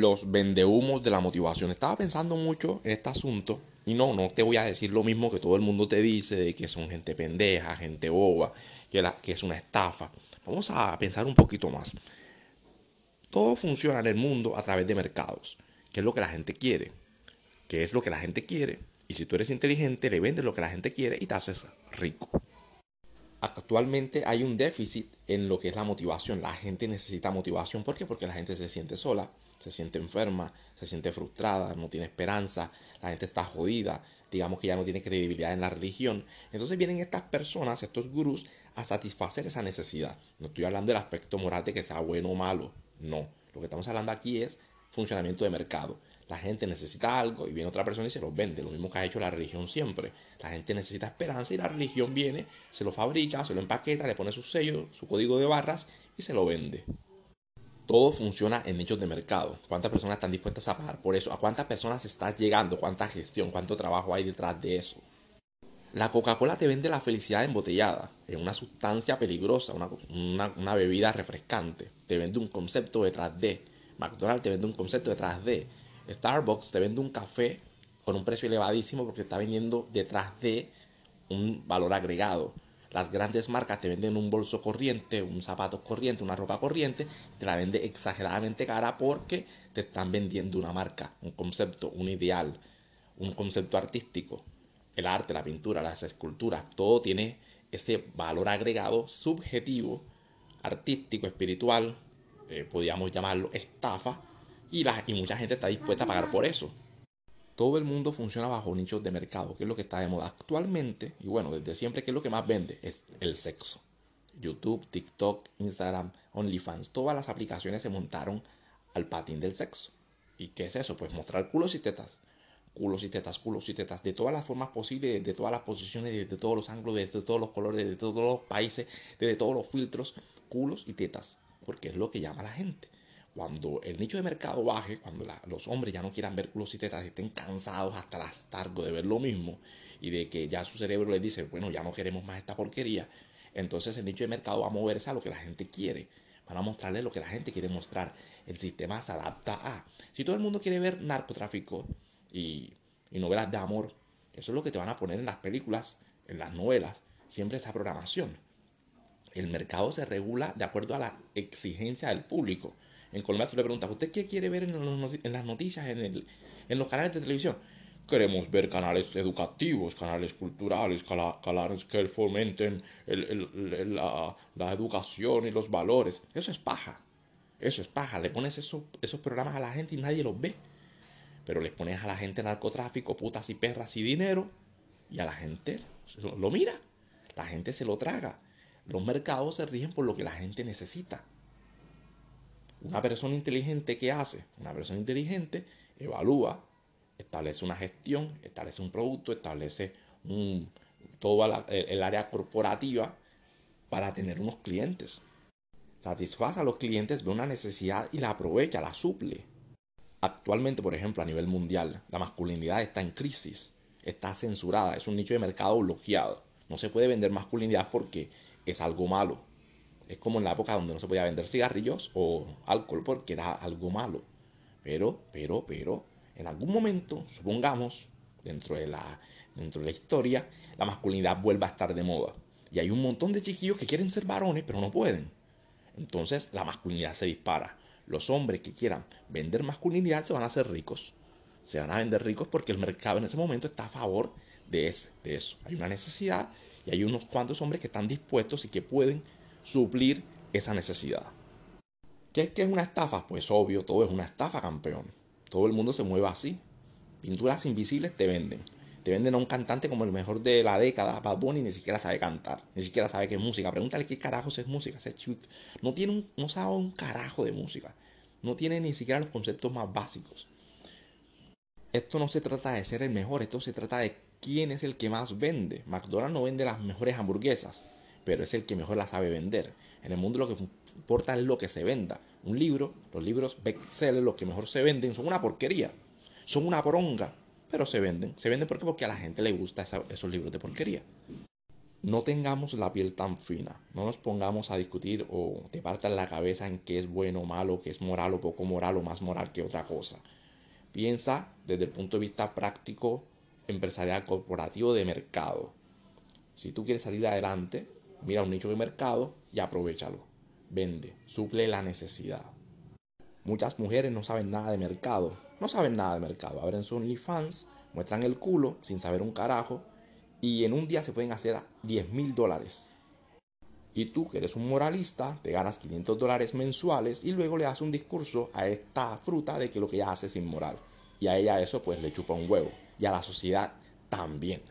los vendehumos de la motivación. Estaba pensando mucho en este asunto y no, no te voy a decir lo mismo que todo el mundo te dice de que son gente pendeja, gente boba, que, es una estafa. Vamos a pensar un poquito más. Todo funciona en el mundo a través de mercados, que es lo que la gente quiere, que es lo que la gente quiere. Y si tú eres inteligente, le vendes lo que la gente quiere y te haces rico. Actualmente hay un déficit en lo que es la motivación. La gente necesita motivación. ¿Por qué? Porque la gente se siente sola, se siente enferma, se siente frustrada, no tiene esperanza, la gente está jodida, digamos que ya no tiene credibilidad en la religión. Entonces vienen estas personas, estos gurús, a satisfacer esa necesidad. No estoy hablando del aspecto moral de que sea bueno o malo, no. Lo que estamos hablando aquí es funcionamiento de mercado. La gente necesita algo y viene otra persona y se lo vende. Lo mismo que ha hecho la religión siempre. La gente necesita esperanza y la religión viene, se lo fabrica, se lo empaqueta, le pone su sello, su código de barras y se lo vende. Todo funciona en nichos de mercado. ¿Cuántas personas están dispuestas a pagar por eso? ¿A cuántas personas está llegando? ¿Cuánta gestión? ¿Cuánto trabajo hay detrás de eso? La Coca-Cola te vende la felicidad embotellada, en una sustancia peligrosa, una, una, bebida refrescante. Te vende un concepto detrás de. McDonald's te vende un concepto detrás de. Starbucks te vende un café con un precio elevadísimo porque está vendiendo detrás de un valor agregado. Las grandes marcas te venden un bolso corriente, un zapato corriente, una ropa corriente, te la vende exageradamente cara porque te están vendiendo una marca, un concepto, un ideal, un concepto artístico. El arte, la pintura, las esculturas, todo tiene ese valor agregado subjetivo, artístico, espiritual, eh, podríamos llamarlo estafa, y, la, y mucha gente está dispuesta a pagar por eso todo el mundo funciona bajo nichos de mercado, que es lo que está de moda actualmente, y bueno, desde siempre, que es lo que más vende, es el sexo. YouTube, TikTok, Instagram, OnlyFans, todas las aplicaciones se montaron al patín del sexo. ¿Y qué es eso? Pues mostrar culos y tetas. Culos y tetas, culos y tetas, de todas las formas posibles, de todas las posiciones, de todos los ángulos, de todos los colores, de todos los países, de todos los filtros, culos y tetas, porque es lo que llama a la gente cuando el nicho de mercado baje, cuando los hombres ya no quieran ver culos y estén cansados hasta el astargo de ver lo mismo y de que ya su cerebro les dice, bueno, ya no queremos más esta porquería, entonces el nicho de mercado va a moverse a lo que la gente quiere. Van a mostrarle lo que la gente quiere mostrar. El sistema se adapta a. Si todo el mundo quiere ver narcotráfico y, y novelas de amor, eso es lo que te van a poner en las películas, en las novelas, siempre esa programación. El mercado se regula de acuerdo a la exigencia del público. En Colombia le preguntas, ¿usted qué quiere ver en, las noticias, en, los canales de televisión? Queremos ver canales educativos, canales culturales, canales que fomenten la, educación y los valores. Eso es paja. Eso es paja. Le pones esos programas a la gente y nadie los ve. Pero les pones a la gente narcotráfico, putas y perras y dinero. Y a la gente lo mira. La gente se lo traga. Los mercados se rigen por lo que la gente necesita. Una persona inteligente, ¿qué hace? Una persona inteligente evalúa, establece una gestión, establece un producto, establece un, toda el área corporativa para tener unos clientes. Satisface a los clientes, ve una necesidad y la aprovecha, la suple. Actualmente, por ejemplo, a nivel mundial, la masculinidad está en crisis, está censurada, es un nicho de mercado bloqueado. No se puede vender masculinidad porque es algo malo. Es como en la época donde no se podía vender cigarrillos o alcohol porque era algo malo. Pero, pero, pero, en algún momento, supongamos, dentro de la, dentro de la historia, la masculinidad vuelva a estar de moda. Y hay un montón de chiquillos que quieren ser varones, pero no pueden. Entonces la masculinidad se dispara. Los hombres que quieran vender masculinidad se van a hacer ricos. Se van a vender ricos porque el mercado en ese momento está a favor de, ese, de eso. Hay una necesidad y hay unos cuantos hombres que están dispuestos y que pueden suplir esa necesidad. ¿Qué, es una estafa? Pues obvio, todo es una estafa, campeón. Todo el mundo se mueve así. Pinturas invisibles te venden. Te venden a un cantante como el mejor de la década, Bad Bunny, ni siquiera sabe cantar, ni siquiera sabe qué es música. Pregúntale qué carajos es música. no, tiene un, no sabe un carajo de música. No tiene ni siquiera los conceptos más básicos. Esto no se trata de ser el mejor, esto se trata de quién es el que más vende. McDonald's no vende las mejores hamburguesas pero es el que mejor la sabe vender. En el mundo lo que importa es lo que se venda. Un libro, los libros bestsellers, los que mejor se venden, son una porquería. Son una poronga, pero se venden. Se venden porque, a la gente le gusta esos libros de porquería. no tengamos la piel tan fina, no nos pongamos a discutir o te partan la cabeza en qué es bueno o malo, qué es moral o poco moral o más moral que otra cosa. Piensa desde el punto de vista práctico, empresarial, corporativo, de mercado. Si tú quieres salir adelante, mira un nicho de mercado y aprovechalo. Vende, suple la necesidad. Muchas mujeres no saben nada de mercado, no saben nada de mercado. Abren su OnlyFans, muestran el culo sin saber un carajo y en un día se pueden hacer 10 mil dólares. Y tú, que eres un moralista, te ganas 500 dólares mensuales y luego le das un discurso a esta fruta de que lo que ella hace es inmoral. Y a ella eso pues le chupa un huevo. Y a la sociedad también.